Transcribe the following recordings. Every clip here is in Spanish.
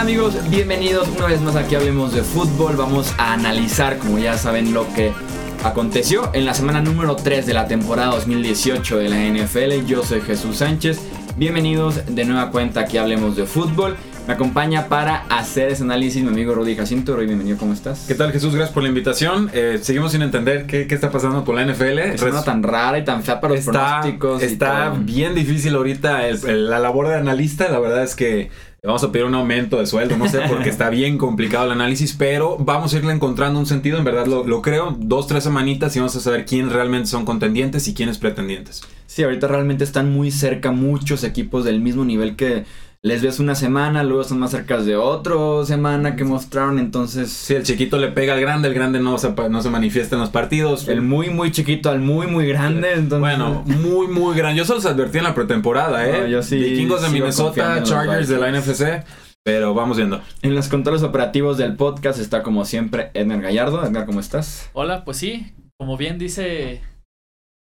amigos? Bienvenidos una vez más aquí Hablemos de Fútbol. Vamos a analizar, como ya saben, lo que aconteció en la semana número 3 de la temporada 2018 de la NFL. Yo soy Jesús Sánchez. Bienvenidos de nueva cuenta aquí Hablemos de Fútbol. Me acompaña para hacer ese análisis mi amigo Rudy Jacinto. Rudy, bienvenido, ¿cómo estás? ¿Qué tal Jesús? Gracias por la invitación. Eh, seguimos sin entender qué, qué, está pasando con la NFL. Es una tan rara y tan fea para los está, pronósticos. Está bien difícil ahorita el, el, la labor de analista. La verdad es que vamos a pedir un aumento de sueldo, no sé, porque está bien complicado el análisis, pero vamos a irle encontrando un sentido, en verdad lo, lo, creo, dos, tres semanitas y vamos a saber quién realmente son contendientes y quiénes pretendientes. Sí, ahorita realmente están muy cerca muchos equipos del mismo nivel que les ves una semana, luego son más cerca de otra semana que mostraron, entonces... Sí, el chiquito le pega al grande, el grande no se, no se manifiesta en los partidos. El muy, muy chiquito al muy, muy grande, entonces... Bueno, muy, muy grande. Yo solo los advertí en la pretemporada, ¿eh? No, yo sí Vikingos de Minnesota, Chargers de la NFC, pero vamos viendo. En los controles operativos del podcast está como siempre Edgar Gallardo. Edgar, ¿cómo estás? Hola, pues sí, como bien dice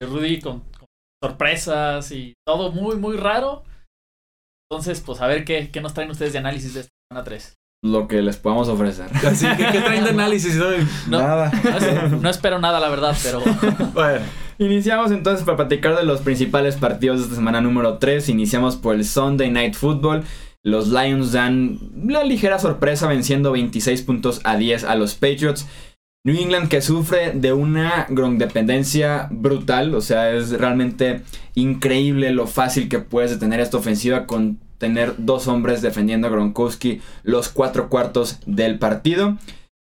Rudy, con, con sorpresas y todo muy, muy raro. Entonces, pues a ver qué, qué nos traen ustedes de análisis de esta semana 3. Lo que les podamos ofrecer. Así que, ¿qué traen de análisis? No, nada. No, no, espero nada, la verdad, pero. bueno. Iniciamos entonces para platicar de los principales partidos de esta semana número 3. Iniciamos por el Sunday Night Football. Los Lions dan la ligera sorpresa venciendo 26 puntos a 10 a los Patriots. New England que sufre de una dependencia brutal, o sea, es realmente increíble lo fácil que puedes detener esta ofensiva con tener dos hombres defendiendo a Gronkowski los cuatro cuartos del partido.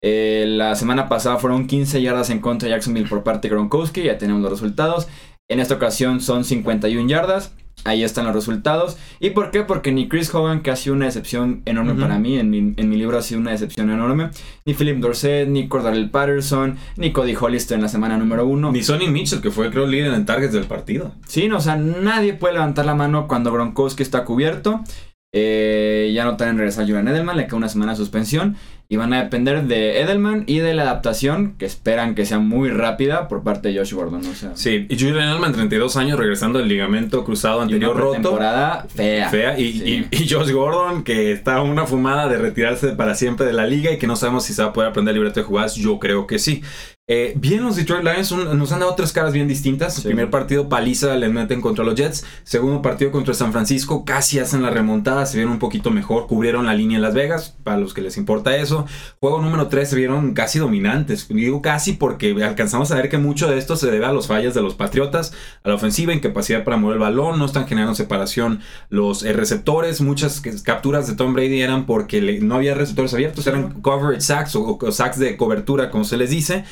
Eh, la semana pasada fueron 15 yardas en contra de Jacksonville por parte de Gronkowski, ya tenemos los resultados. En esta ocasión son 51 yardas. Ahí están los resultados. ¿Y por qué? Porque ni Chris Hogan, que ha sido una decepción enorme uh -huh. para mí, en mi, en mi, libro ha sido una decepción enorme, ni Philip Dorset, ni Cordell Patterson, ni Cody Hollister en la semana número uno. Ni Sonny Mitchell, que fue creo líder en targets del partido. Sí, no, o sea, nadie puede levantar la mano cuando Gronkowski está cubierto. Eh, ya no en regresar a Julian Edelman, le queda una semana de suspensión. Y van a depender de Edelman y de la adaptación, que esperan que sea muy rápida por parte de Josh Gordon. O sea, sí, y Julian Edelman, 32 años, regresando del ligamento cruzado anterior roto. temporada fea. Fea. Y, sí. y, y, Josh Gordon, que está una fumada de retirarse para siempre de la liga y que no sabemos si se va a poder aprender libreto de jugadas. Yo creo que sí. Eh, bien, los Detroit Lions un, nos han dado tres caras bien distintas. Sí. Primer partido, paliza, le meten contra los Jets. Segundo partido contra San Francisco, casi hacen la remontada, se vieron un poquito mejor, cubrieron la línea en Las Vegas, para los que les importa eso. Juego número 3 se vieron casi dominantes. Digo casi porque alcanzamos a ver que mucho de esto se debe a los fallas de los Patriotas, a la ofensiva, incapacidad para mover el balón, no están generando separación los eh, receptores. Muchas capturas de Tom Brady eran porque le, no había receptores abiertos, eran coverage sacks o, o sacks de cobertura, como se les dice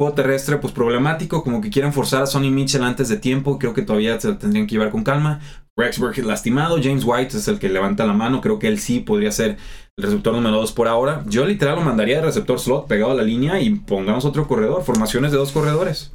juego terrestre pues problemático, como que quieren forzar a Sonny Mitchell antes de tiempo, creo que todavía se tendrían que llevar con calma. Rex Burkhead lastimado, James White es el que levanta la mano, creo que él sí podría ser el receptor número 2 por ahora. Yo literal lo mandaría de receptor slot pegado a la línea y pongamos otro corredor, formaciones de dos corredores.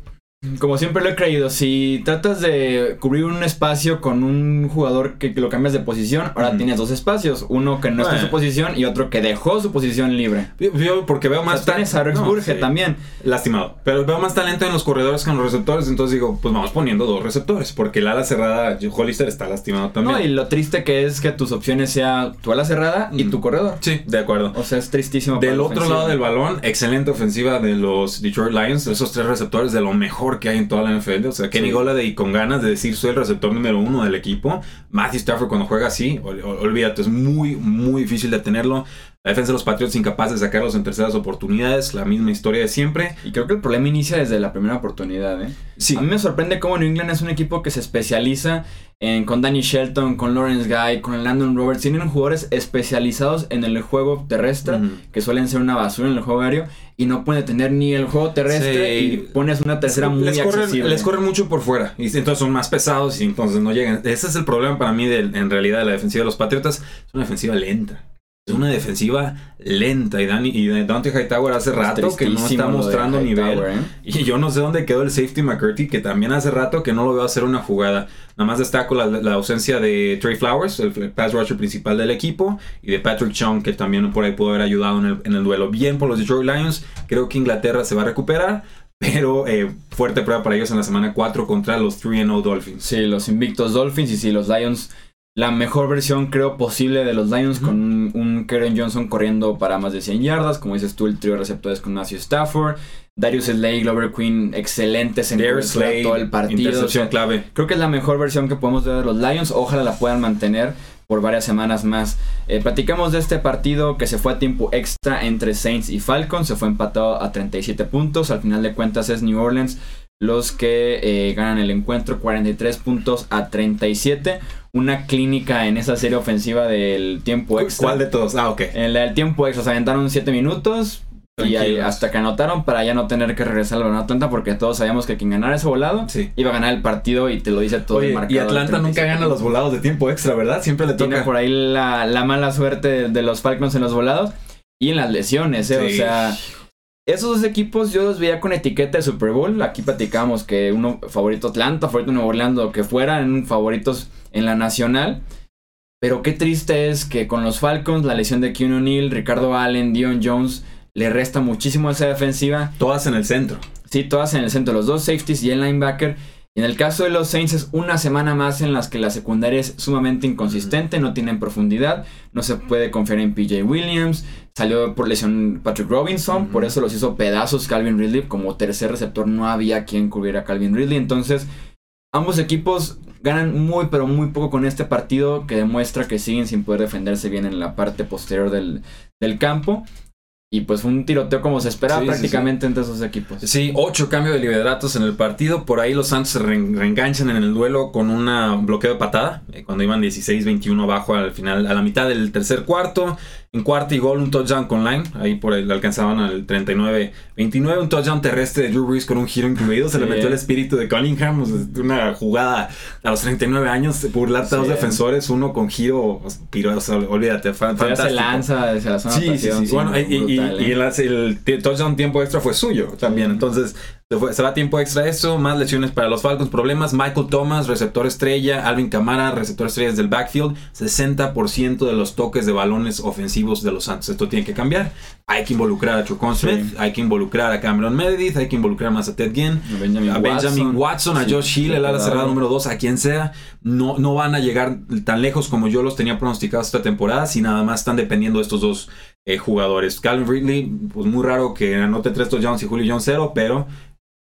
Como siempre lo he creído, si tratas de cubrir un espacio con un jugador que, que lo cambias de posición, ahora mm. tienes dos espacios, uno que no bueno. está en su posición y otro que dejó su posición libre. Yo, yo porque veo más o sea, tienes a Rex no, Burge sí. también lastimado, pero veo más talento en los corredores que en los receptores, entonces digo, pues vamos poniendo dos receptores, porque el ala cerrada Hollister está lastimado también. No, y lo triste que es que tus opciones sea tu ala cerrada y tu corredor. Sí, de acuerdo. O sea, es tristísimo. Del otro ofensiva. lado del balón, excelente ofensiva de los Detroit Lions, esos tres receptores de lo mejor que hay en toda la NFL. O sea, Kenny sí. Golladay con ganas de decir soy el receptor número uno del equipo. Matthew Stafford cuando juega así, ol, olvídate, es muy, muy difícil de tenerlo. La defensa de los Patriots incapaz de sacarlos en terceras oportunidades, la misma historia de siempre. Y creo que el problema inicia desde la primera oportunidad, ¿eh? Sí. A mí me sorprende cómo New England es un equipo que se especializa en, con Danny Shelton, con Lawrence Guy, con Landon Roberts. Tienen jugadores especializados en el juego terrestre, uh -huh. que suelen ser una basura en el juego aéreo, y no pueden tener ni el juego terrestre sí. y pones una tercera muy les corren, accesible. les corren mucho por fuera, y entonces son más pesados y entonces no llegan. Ese es el problema para mí de, en realidad de la defensiva de los Patriotas. Es una defensiva lenta. Es una defensiva lenta y, Danny, y Dante Hightower hace rato que no está mostrando nivel. ¿eh? Y yo no sé dónde quedó el safety McCurdy, que también hace rato que no lo veo hacer una jugada. Nada más destaco la, la ausencia de Trey Flowers, el pass rusher principal del equipo, y de Patrick Chung, que también por ahí pudo haber ayudado en el, en el duelo. Bien por los Detroit Lions, creo que Inglaterra se va a recuperar. Pero eh, fuerte prueba para ellos en la semana 4 contra los 3-0 Dolphins. Sí, los invictos Dolphins y sí, los Lions la mejor versión, creo, posible de los Lions, con un, un Karen Johnson corriendo para más de 100 yardas, como dices tú, el trío de receptores con Matthew Stafford, Darius Slay, Glover Queen, excelentes en Slay, todo el partido. intercepción o sea, clave. Creo que es la mejor versión que podemos ver de los Lions. Ojalá la puedan mantener por varias semanas más. Eh, platicamos de este partido que se fue a tiempo extra entre Saints y Falcons. Se fue empatado a 37 puntos. Al final de cuentas es New Orleans los que eh, ganan el encuentro 43 puntos a 37. Una clínica en esa serie ofensiva del tiempo extra. ¿Cuál de todos? Ah, ok. En la del tiempo extra se aventaron 7 minutos. Y ahí hasta que anotaron para ya no tener que regresar al Atlanta porque todos sabíamos que quien ganara ese volado Sí. iba a ganar el partido y te lo dice todo el Oye, y marcador. Atlanta nunca 37 gana los volados de tiempo extra, ¿verdad? Siempre le Tiene toca. por ahí la, la mala suerte de, de los Falcons en los volados y en las lesiones, ¿eh? O sea, esos dos equipos yo los veía con etiqueta de Super Bowl. Aquí platicamos que uno favorito Atlanta, favorito Nuevo Orleans, lo que fueran favoritos en la nacional. Pero qué triste es que con los Falcons, la lesión de Keanu O'Neill, Ricardo Allen, Dion Jones, le resta muchísimo a esa defensiva. Todas en el centro. Sí, todas en el centro, los dos safeties y el linebacker. Y en el caso de los Saints es una semana más en las que la secundaria es sumamente inconsistente, no tienen profundidad, no se puede confiar en PJ Williams, salió por lesión Patrick Robinson, por eso los hizo pedazos Calvin Ridley, como tercer receptor no había quien cubriera a Calvin Ridley, entonces ambos equipos ganan muy pero muy poco con este partido que demuestra que siguen sin poder defenderse bien en la parte posterior del, del campo. Y pues fue un tiroteo como se esperaba Sí, sí, prácticamente entre esos equipos. Sí, ocho cambios de lideratos en el partido. Por ahí los Santos se re- reenganchan en el duelo con un bloqueo de patada. eh, cuando iban 16-21 abajo al final, a la mitad del tercer cuarto. En cuarto y gol, un touchdown con line. Ahí por ahí le alcanzaban al 39-29. Un touchdown terrestre de Drew Brees con un giro incluido. Se le metió el espíritu de Cunningham. o sea, una jugada a los 39 años. Burlarte a dos Sí. defensores. Uno con giro. piro- o sea, olvídate. fan- Todavía se fantástico. lanza la zona Sí, sí, sí. Bueno, y, brutal, y ¿eh? el, touchdown tiempo extra fue suyo también. Entonces, se, fue- se va a tiempo extra eso. Más lesiones para los Falcons. Problemas. Michael Thomas, receptor estrella. Alvin Kamara, receptor estrella desde el backfield. 60% de los toques de balones ofensivos de los Santos. Esto tiene que cambiar. Hay que involucrar a Chocon Sí. Smith. Hay que involucrar a Cameron Meredith. Hay que involucrar más a Ted Ginn. Benjamin A Benjamin Watson, a Josh Hill, el ala cerrada número 2, a quien sea, no, no van a llegar tan lejos como yo los tenía pronosticados esta temporada, si nada más están dependiendo de estos dos eh, jugadores. Calvin Ridley, pues muy raro que anote tres touchdowns y Julio Jones cero, pero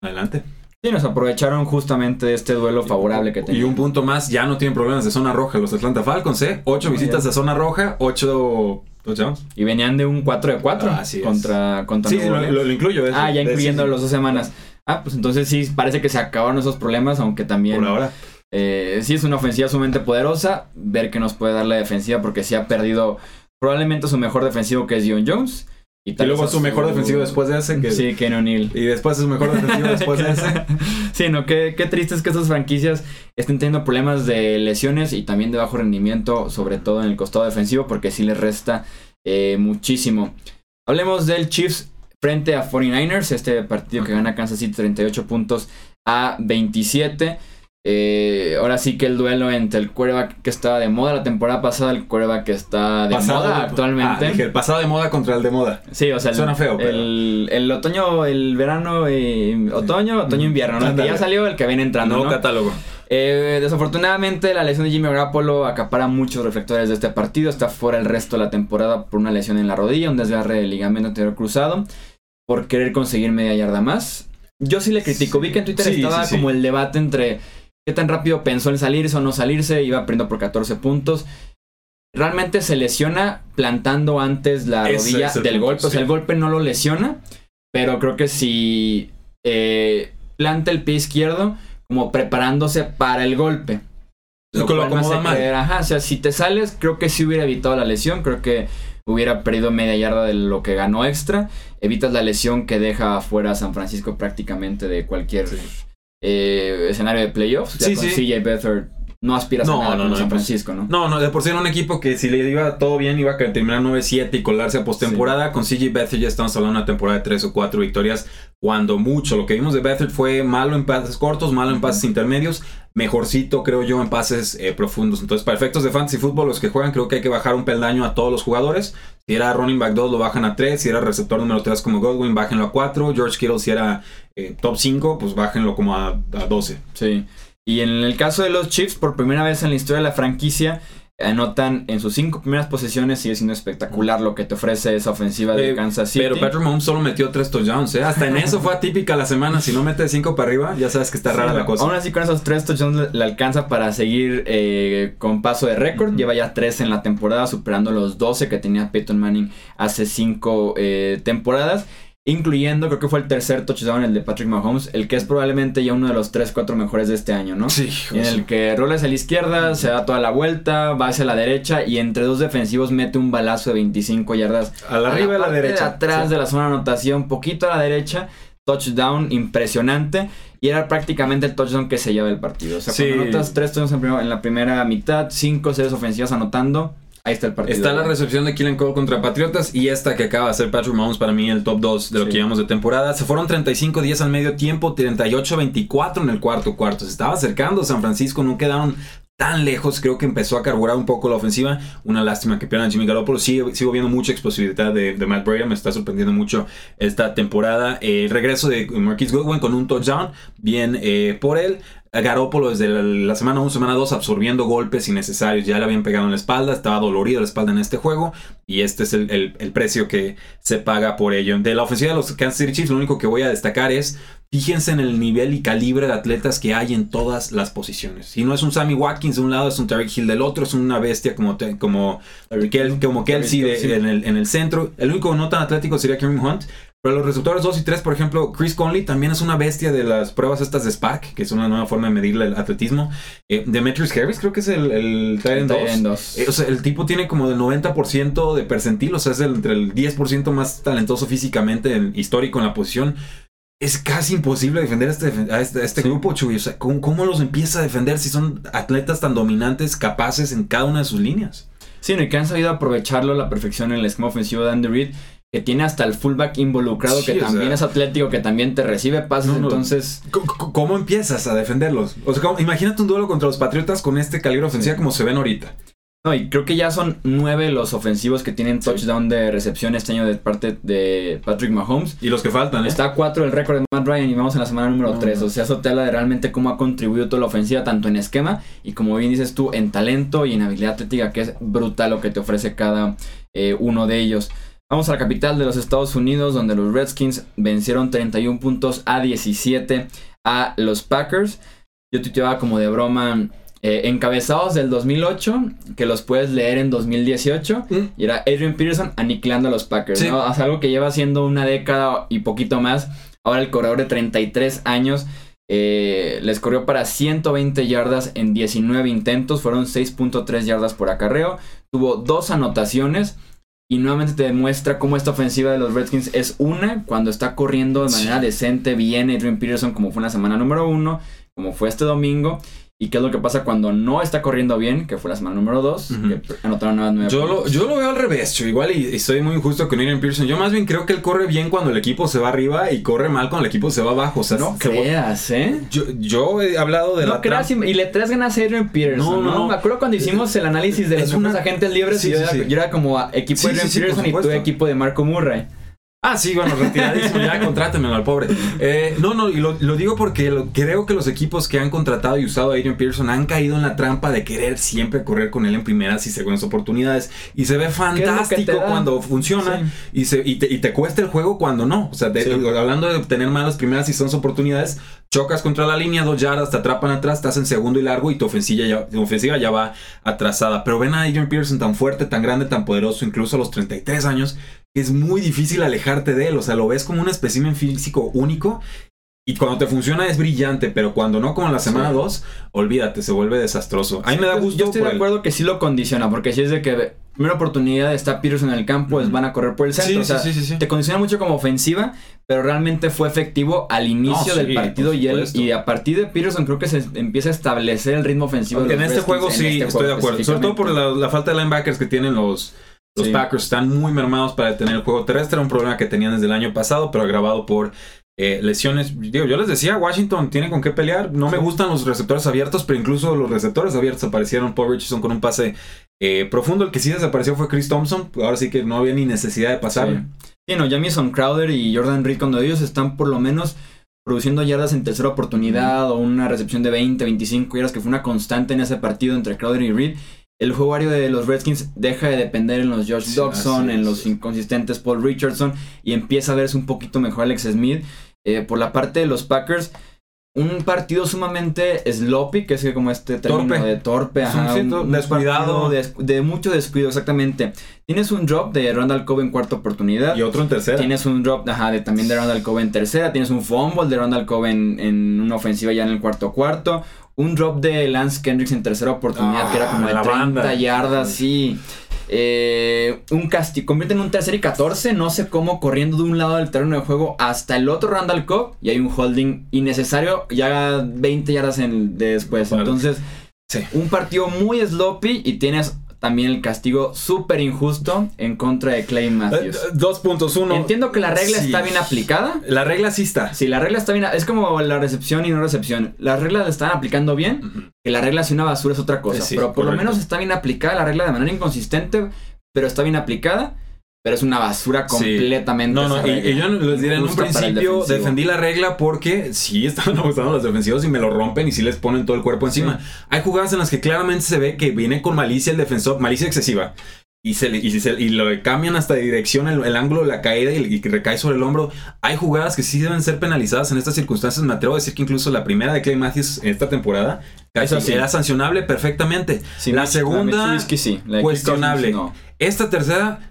adelante. Sí, nos aprovecharon justamente de este duelo favorable que Y tenían. un punto más, ya no tienen problemas de zona roja los Atlanta Falcons, ¿eh? Ocho visitas ya. de zona roja, ocho touchdowns. Y venían de un 4 de 4 Así es. contra, contra Sí, lo, Orleans. lo- lo incluyo. Ah, ya incluyendo las dos semanas. Ah, pues entonces sí, parece que se acabaron esos problemas, aunque también Por ahora. eh, sí es una ofensiva sumamente poderosa. Ver que nos puede dar la defensiva porque sí ha perdido probablemente su mejor defensivo que es Dion Jones. Y luego su mejor defensivo después de ese. Que, Sí, Ken O'Neill. Y después su mejor defensivo después de ese. sí, no, qué, qué triste es que estas franquicias estén teniendo problemas de lesiones y también de bajo rendimiento, sobre todo en el costado defensivo, porque sí les resta eh, muchísimo. Hablemos del Chiefs frente a 49ers, este partido que gana Kansas City 38 puntos a 27. Eh, ahora sí que el duelo entre el quarterback que estaba de moda la temporada pasada, el quarterback que está de Pasado moda de- actualmente. Ah, dije, el pasado de moda contra el de moda. Sí, o sea, el, Suena feo, pero- el, el otoño, el verano, eh, otoño, otoño, invierno, ¿no? El que ya salió, el que viene entrando, Nuevo ¿no? catálogo. Eh, desafortunadamente, la lesión de Jimmy Garoppolo acapara muchos reflectores de este partido. Está fuera el resto de la temporada por una lesión en la rodilla, un desgarre del ligamento anterior cruzado, por querer conseguir media yarda más. Yo sí le critico. Vi que en Twitter Sí, estaba sí, sí. como el debate entre qué tan rápido pensó en salirse o no salirse. Iba perdiendo por 14 puntos. Realmente se lesiona plantando antes la Ese rodilla del punto, golpe. O sea, el golpe no lo lesiona, pero creo que si eh, planta el pie izquierdo, como preparándose para el golpe. Lo lo cual hace mal. creer, ajá, o sea, si te sales, creo que sí hubiera evitado la lesión. Creo que hubiera perdido media yarda de lo que ganó extra. Evitas la lesión que deja afuera a San Francisco prácticamente de cualquier Sí. Eh, escenario de playoffs. Ya Sí, con sí. CJ Beathard no aspiras No, a nada no, no, San Francisco, ¿no? No, no, de por sí era un equipo que si le iba todo bien iba a terminar 9-7 y colarse a postemporada. Con CJ Beathard ya estamos hablando de una temporada de 3 o 4 victorias. Cuando mucho. Lo que vimos de Beathard fue malo en pases cortos, malo en pases intermedios. Mejorcito, creo yo, en pases eh, profundos. Entonces, para efectos de fantasy fútbol, los que juegan, creo que hay que bajar un peldaño a todos los jugadores. Si era running back 2, lo bajan a 3. Si era receptor número 3 como Godwin, bájenlo a 4. George Kittle, si era eh, top 5, pues bájenlo como a, a 12. Sí. Y en el caso de los Chiefs, por primera vez en la historia de la franquicia, anotan en sus cinco primeras posiciones. Sigue siendo espectacular lo que te ofrece esa ofensiva de Eh, Kansas City. Pero Patrick Mahomes solo metió tres touchdowns, ¿eh? Hasta en eso fue atípica la semana. Si no mete cinco para arriba, ya sabes que está rara Sí, la cosa. Aún así, con esos tres touchdowns le- alcanza para seguir eh, con paso de récord. Ujú. Lleva ya tres en la temporada, superando los 12 que tenía Peyton Manning hace cinco eh, temporadas. Incluyendo, creo que fue el tercer touchdown, el de Patrick Mahomes, el que es probablemente ya uno de los 3, 4 mejores de este año, ¿no? Sí, En el que rola hacia la izquierda, se da toda la vuelta, va hacia la derecha y entre dos defensivos mete un balazo de 25 yardas a la arriba a la derecha. De atrás Sí. de la zona de anotación, poquito a la derecha. Touchdown impresionante. Y era prácticamente el touchdown que se lleva el partido. O sea, Sí. cuando anotas tres touchdowns en, en la primera mitad, cinco series ofensivas anotando, ahí está el partido. Está la recepción de Killen Cole contra Patriotas y esta que acaba de hacer Patrick Mahomes para mí el top 2 de lo Sí. que llevamos de temporada. Se fueron 35-10 al medio tiempo, 38-24 en el cuarto cuarto. Se estaba acercando San Francisco, no quedaron tan lejos. Creo que empezó a carburar un poco la ofensiva. Una lástima que pierdan Jimmy Garoppolo. Sigo, sigo viendo mucha explosividad de, de Matt Breda. Me está sorprendiendo mucho esta temporada. Eh, el regreso de Marquis Goodwin con un touchdown. Bien eh, por él. Garópolo desde la, la semana 1, semana 2 absorbiendo golpes innecesarios. Ya le habían pegado en la espalda, estaba dolorido la espalda en este juego. Y este es el, el- el precio que se paga por ello. De la ofensiva de los Kansas City Chiefs, lo único que voy a destacar es. Fíjense en el nivel y calibre de atletas que hay en todas las posiciones. Si no es un Sammy Watkins de un lado, es un Tarek Hill del otro, es una bestia como, te- como, Kel- como Kelsey de- en, el, en el centro. El único no tan atlético sería Kareem Hunt. Pero los receptores 2 y 3, por ejemplo, Chris Conley también es una bestia de las pruebas estas de SPAC, que es una nueva forma de medirle el atletismo. Eh, Demetrius Harris creo que es el, el end 2. Tight end dos. Eh, o sea, el tipo tiene como del 90% de percentil, o sea, es el, entre el 10% más talentoso físicamente, el histórico en la posición. Es casi imposible defender a este, a este, a este Sí. grupo, Chuy. O sea, ¿cómo, cómo los empieza a defender si son atletas tan dominantes, capaces en cada una de sus líneas? Sí, no, y que han sabido aprovecharlo a la perfección en el esquema ofensivo de Andy Reid, que tiene hasta el fullback involucrado, Sí, que también sea. es atlético, que también te recibe pases, No, no. entonces... ¿Cómo, empiezas a defenderlos? O sea, ¿cómo- imagínate un duelo contra los Patriotas con este calibre ofensiva Sí. como se ven ahorita. No, y creo que ya son nueve los ofensivos que tienen Sí. touchdown de recepción este año de parte de Patrick Mahomes. Y los que faltan, ¿eh? Está a 4 el récord de Matt Ryan y vamos en la semana número No, 3. no. O sea, eso te habla de realmente cómo ha contribuido toda la ofensiva, tanto en esquema y como bien dices tú, en talento y en habilidad atlética, que es brutal lo que te ofrece cada eh, uno de ellos. Vamos a la capital de los Estados Unidos, donde los Redskins vencieron 31 puntos a 17 a los Packers. Yo tuiteaba como de broma. Eh, encabezados del 2008, que los puedes leer en 2018, Mm. y era Adrian Peterson aniquilando a los Packers, Sí. ¿no? O sea, algo que lleva siendo una década y poquito más. Ahora el corredor de 33 años eh, les corrió para 120 yardas en 19 intentos, fueron 6.3 yardas por acarreo, tuvo dos anotaciones y nuevamente te demuestra cómo esta ofensiva de los Redskins es una cuando está corriendo de Sí. manera decente bien Adrian Peterson como fue en la semana número uno, como fue este domingo. ¿Y qué es lo que pasa cuando no está corriendo bien? Que fue la semana número 2, Ujú. que anotaron nuevas nueve Yo lo, yo veo al revés, Chuy. Igual y, y soy muy injusto con Adrian Pearson. Yo más bien creo que él corre bien cuando el equipo se va arriba y corre mal cuando el equipo se va abajo. O sea, No creas, ¿eh? yo, yo he hablado de no la creas y, y le traes ganas a Adrian No, Peterson, ¿no? no, no. Me acuerdo cuando hicimos el análisis de los una- agentes libres Sí, y yo, sí, era, sí. yo era como equipo de Adrian Peterson y tú supuesto. equipo de Marco Murray. Ah, sí, bueno, retiradísimo, ya contrátenmelo al pobre. Eh, no, no, y lo, lo digo porque lo- creo que los equipos que han contratado y usado a Adrian Pearson han caído en la trampa de querer siempre correr con él en primeras y segundas oportunidades. Y se ve fantástico cuando funciona Sí. y, se, y, te, y te cuesta el juego cuando no. O sea, de- Sí. hablando de obtener malas primeras y segundas oportunidades, chocas contra la línea, dos yardas, te atrapan atrás, estás en segundo y largo y tu ofensiva ya, tu ofensiva ya va atrasada. Pero ven a Adrian Pearson tan fuerte, tan grande, tan poderoso, incluso a los 33 años, es muy difícil alejarte de él. O sea, lo ves como un espécimen físico único. Y cuando te funciona es brillante, pero cuando no, como en la semana Sí. 2, olvídate, se vuelve desastroso. A mí me da gusto. Yo estoy por de acuerdo que sí lo condiciona, porque si es de que primera oportunidad está Peterson en el campo, pues Ujú. van a correr por el centro. Sí, o sea, sí, sí, sí, sí. te condiciona mucho como ofensiva, pero realmente fue efectivo al inicio No, del sí, partido y, él, y a partir de Peterson creo que se empieza a establecer el ritmo ofensivo. de en este Redskins juego en sí, este estoy de juego acuerdo. Sobre todo por la falta de linebackers que tienen los, los Sí. Packers. Están muy mermados para detener el juego terrestre. Era un problema que tenían desde el año pasado, pero agravado por eh, lesiones. Digo, yo les decía, Washington tiene con qué pelear. No me gustan los receptores abiertos, pero incluso los receptores abiertos aparecieron. Paul Richardson con un pase eh, profundo. El que sí desapareció fue Chris Thompson. Ahora sí que no había ni necesidad de pasar. Sí. Sí, no, Jamison Crowder y Jordan Reed, cuando ellos están por lo menos produciendo yardas en tercera oportunidad o una recepción de 20, 25 yardas, que fue una constante en ese partido entre Crowder y Reed. El juego aéreo de los Redskins deja de depender en los Josh Sí, en los inconsistentes Paul Richardson y empieza a verse un poquito mejor Alex Smith. Eh, por la parte de los Packers, un partido sumamente sloppy, que es como este término Torpe. de torpe, un ajá, cierto descuidado. De, de mucho descuido, exactamente. Tienes un drop de Randall Cobb en cuarta oportunidad. Y otro en tercera. Tienes un drop ajá, de, también de Randall Cobb en tercera. Tienes un fumble de Randall Cobb en, en una ofensiva ya en el cuarto cuarto. Un drop de Lance Kendricks en tercera oportunidad, Ah, que era como de la 30 banda. yardas, sí. Eh, un convierte en un tercer y 14, no sé cómo, corriendo de un lado del terreno de juego hasta el otro Randall Cobb. Y hay un holding innecesario, ya 20 yardas en, de después. Vale. Entonces, Sí. un partido muy sloppy y tienes también el castigo súper injusto en contra de Clay Eh, Matthews. Dos puntos. Uno. Entiendo que la regla Sí. está bien aplicada. La regla sí está. Si la regla está bien, es como la recepción y no recepción. Las reglas la están aplicando bien, que la regla si una basura es otra cosa. Sí, pero por lo menos está bien aplicada la regla de manera inconsistente, pero está bien aplicada. Pero es una basura Sí. completamente. No, no, esa y, yo les diré en un principio defendí la regla porque sí estaban abusando los defensivos y me lo rompen y sí les ponen todo el cuerpo encima. Hay jugadas en las que claramente se ve que viene con malicia el defensor, malicia excesiva. Y, se le, y, se- y lo cambian hasta de dirección el, el ángulo de la caída y, y que recae sobre el hombro. Hay jugadas que sí deben ser penalizadas en estas circunstancias. Me atrevo a decir que incluso la primera de Clay Matthews en esta temporada casi sí. era sancionable perfectamente. Sí, la segunda, sí. La cuestionable. No. Esta tercera,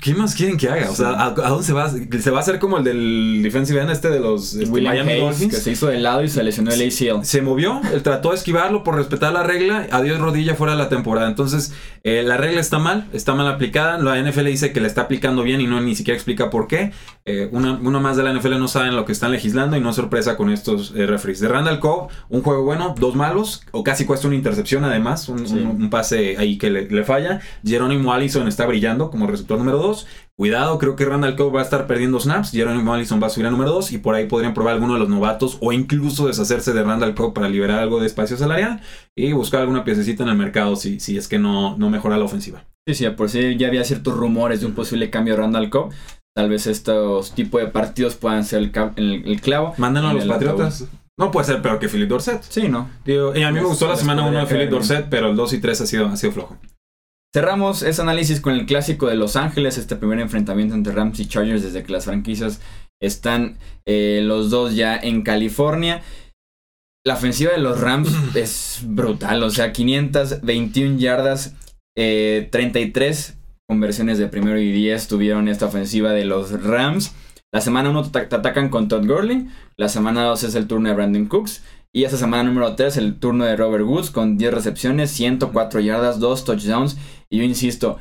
¿qué más quieren que haga? O sea, ¿a, dónde se va? ¿Se va a hacer como el del defensive end este de los este, Miami Hayes, Dolphins? que se hizo de lado y se lesionó el ACL. Se movió, él trató de esquivarlo por respetar la regla, adiós rodilla fuera de la temporada. Entonces, eh, la regla está mal, está mal aplicada. La NFL dice que la está aplicando bien y no ni siquiera explica por qué. Eh, una, uno más de la NFL no saben lo que están legislando y no es sorpresa con estos eh, referees. De Randall Cobb, un juego bueno, dos malos, o casi cuesta una intercepción además, un, Sí. un- un pase ahí que le, le falla. Jerónimo Allison está brillando como receptor número 2. Cuidado, creo que Randall Cobb va a estar perdiendo snaps. Jerónimo Allison va a subir a número 2 y por ahí podrían probar alguno de los novatos o incluso deshacerse de Randall Cobb para liberar algo de espacio salarial y buscar alguna piececita en el mercado si, si es que no, no mejora la ofensiva. Sí, sí, por si ya había ciertos rumores de un posible cambio de Randall Cobb. Tal vez estos tipos de partidos puedan ser el, ca- el- el clavo. Mándenlo a los Patriotas. No puede ser peor que Philip Dorset. Sí, ¿no? Digo, y a mí me Les- gustó la semana 1 podría de Philip. Dorset, pero el 2 y 3 ha sido, ha sido flojo. Cerramos ese análisis con el clásico de Los Ángeles, este primer enfrentamiento entre Rams y Chargers desde que las franquicias están eh, los dos ya en California. La ofensiva de los Rams es brutal, o sea, 521 yardas, eh, 33 conversiones de primero y 10 tuvieron esta ofensiva de los Rams. La semana 1 te, atacan con Todd Gurley, la semana 2 es el turno de Brandon Cooks y esta semana número 3 el turno de Robert Woods con 10 recepciones, 104 yardas, 2 touchdowns y yo insisto,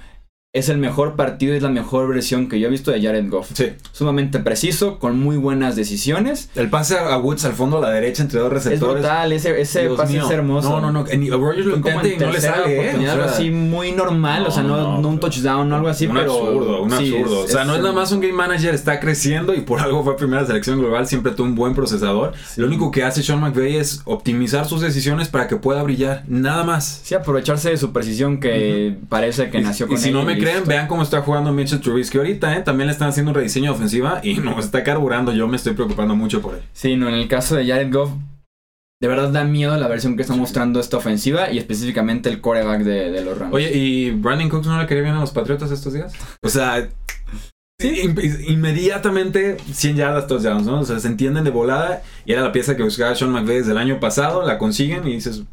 es el mejor partido y es la mejor versión que yo he visto de Jared Goff. Sí. Sumamente preciso, con muy buenas decisiones. El pase a Woods al fondo a la derecha entre dos Es receptores. brutal, ese, ese Dios pase mío. es hermoso. No, no, no. Rogers lo intenta y no le sale, ¿eh? oportunidad, O sea, algo así muy normal, o sea, no, no, no un touchdown o algo así, un pero... absurdo, un sí, absurdo. o sea, no es nada más un game manager, está creciendo y por algo fue primera selección global, siempre tuvo un buen procesador. Lo único que hace Sean McVay es optimizar sus decisiones para que pueda brillar, nada más. Sí, aprovecharse de su precisión que parece que Y- nació y, con si ella no me. Creen, vean cómo está jugando Mitchell Trubisky ahorita, ¿eh? También le están haciendo un rediseño ofensiva y no está carburando. Yo me estoy preocupando mucho por él. Sí, no, en el caso de Jared Goff, de verdad da miedo la versión que está mostrando esta ofensiva y específicamente el coreback de, de los Rams. Oye, ¿y Brandon Cooks no le quería bien a los Patriotas estos días? O sea, in- inmediatamente 100 yardas touchdowns, ¿no? O sea, se entienden de volada y era la pieza que buscaba Sean McVay desde el año pasado, la consiguen y dices,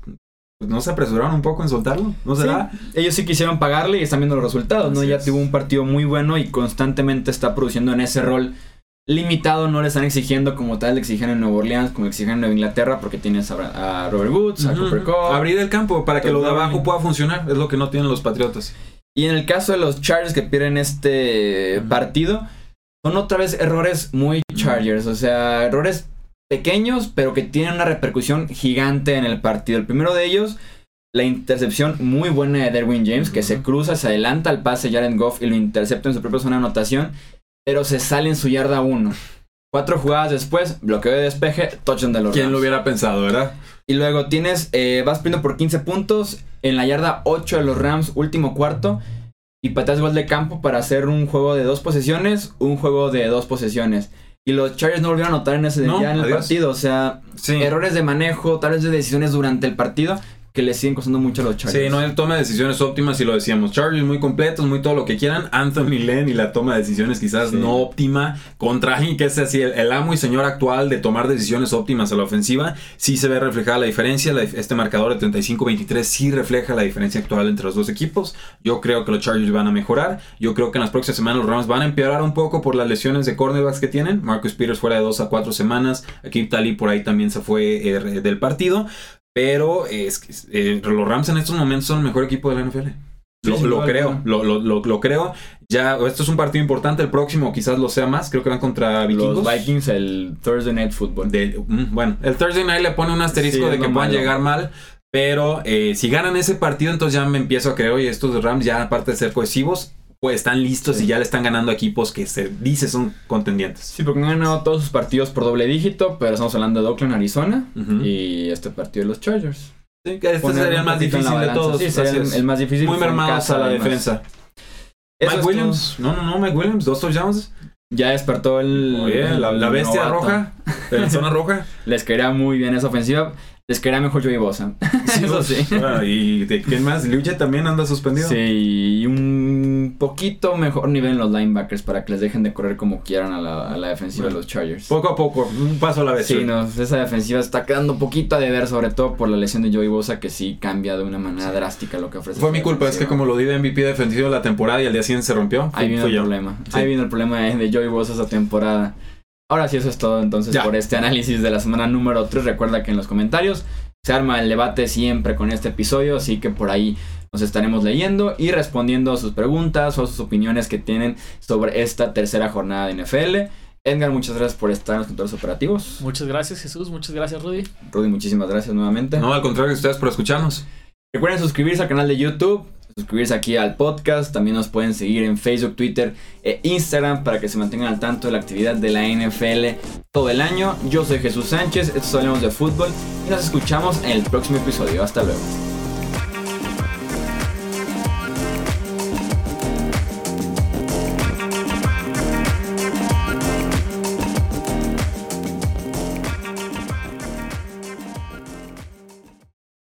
¿no se apresuraron un poco en soltarlo? ¿No será? Ellos sí quisieron pagarle y están viendo los resultados, ¿no? Ya es. tuvo un partido muy bueno y constantemente está produciendo en ese rol limitado. No le están exigiendo como tal, le exigen en Nueva Orleans, como exigen en Nueva Inglaterra, porque tienes a, a Robert Woods, a. Cooper Cup. Abrir el campo para que lo de abajo pueda funcionar, es lo que no tienen los Patriotas. Y en el caso de los Chargers que pierden este partido, son otra vez errores muy Chargers. O sea, errores pequeños, pero que tienen una repercusión gigante en el partido. El primero de ellos, la intercepción muy buena de Derwin James, que se cruza, se adelanta al pase de Jared Goff y lo intercepta en su propia zona de anotación, pero se sale en su yarda 1. Cuatro jugadas después, bloqueo de despeje, touchdown de los ¿Quién Rams. lo hubiera pensado, verdad? Y luego tienes, eh, vas perdiendo por 15 puntos en la yarda 8 de los Rams, último cuarto. Y pateas gol de campo para hacer un juego de dos posesiones, un juego de dos posesiones. Y los Chargers no volvieron a anotar en ese No, ya en el adiós. partido. O sea, Sí. errores de manejo, tal vez de decisiones durante el partido que le siguen costando mucho a los Chargers. Sí, no él toma decisiones óptimas y lo decíamos. Chargers muy completos, muy todo lo que quieran. Anthony Lynn y la toma de decisiones quizás Sí. no óptima contra alguien que es así el, el amo y señor actual de tomar decisiones óptimas a la ofensiva. Sí se ve reflejada la diferencia. La- este marcador de 35-23 sí refleja la diferencia actual entre los dos equipos. Yo creo que los Chargers van a mejorar. Yo creo que en las próximas semanas los Rams van a empeorar un poco por las lesiones de cornerbacks que tienen. Marcus Peters fuera de 2 a 4 semanas. Akib Talib por ahí también se fue eh, del partido. Pero es que, eh, los Rams en estos momentos son el mejor equipo de la NFL. Lo, lo creo, lo, lo, lo- lo creo. Ya, esto es un partido importante. El próximo quizás lo sea más. Creo que van contra Vikingos. Los Vikings, el Thursday Night Football. De- mm, bueno, el Thursday Night le pone un asterisco Sí, de que puedan malo. llegar mal. Pero eh, si ganan ese partido, entonces ya me empiezo a creer, oye, estos Rams ya aparte de ser cohesivos, pues están listos Sí. y ya le están ganando equipos que se dice son contendientes. Sí, porque han ganado todos sus partidos por doble dígito, pero estamos hablando de Oakland, Arizona y este partido de los Chargers. Sí, que este sería el más difícil de todos. Sí, sería el, más difícil. Muy mermados a la además. defensa. Mike Williams. No, no, no, Mike Williams. Dos touchdowns. Ya despertó el. Oye, la, bestia novato. roja. La zona roja. Les quería muy bien esa ofensiva. Les quería mejor Joey Bosa. Eso sí. Ah, y de quién más? Luche también anda suspendido. Sí, y un poquito mejor nivel en los linebackers para que les dejen de correr como quieran a la, a la defensiva de los Chargers. Poco a poco, un paso a la vez. Sí, no, esa defensiva está quedando un poquito a deber, sobre todo por la lesión de Joey Bosa, que sí cambia de una manera drástica lo que ofrece. Fue mi culpa, es que como lo di de MVP defensivo de la temporada y al día siguiente se rompió. Ahí fui el yo. problema. Sí. Ahí viene el problema de, de Joey Bosa esa temporada. Ahora sí, eso es todo entonces Ya. por este análisis de la semana número 3. Recuerda que en los comentarios se arma el debate siempre con este episodio, así que por ahí nos estaremos leyendo y respondiendo a sus preguntas o sus opiniones que tienen sobre esta tercera jornada de NFL. Edgar, muchas gracias por estar en los controles operativos. Muchas gracias, Jesús. Muchas gracias, Rudy. Rudy, muchísimas gracias nuevamente. No, al contrario, ustedes por escucharnos. Recuerden suscribirse al canal de YouTube, suscribirse aquí al podcast, también nos pueden seguir en Facebook, Twitter e Instagram para que se mantengan al tanto de la actividad de la NFL todo el año. Yo soy Jesús Sánchez, esto es Hablemos de Fútbol y nos escuchamos en el próximo episodio. Hasta luego.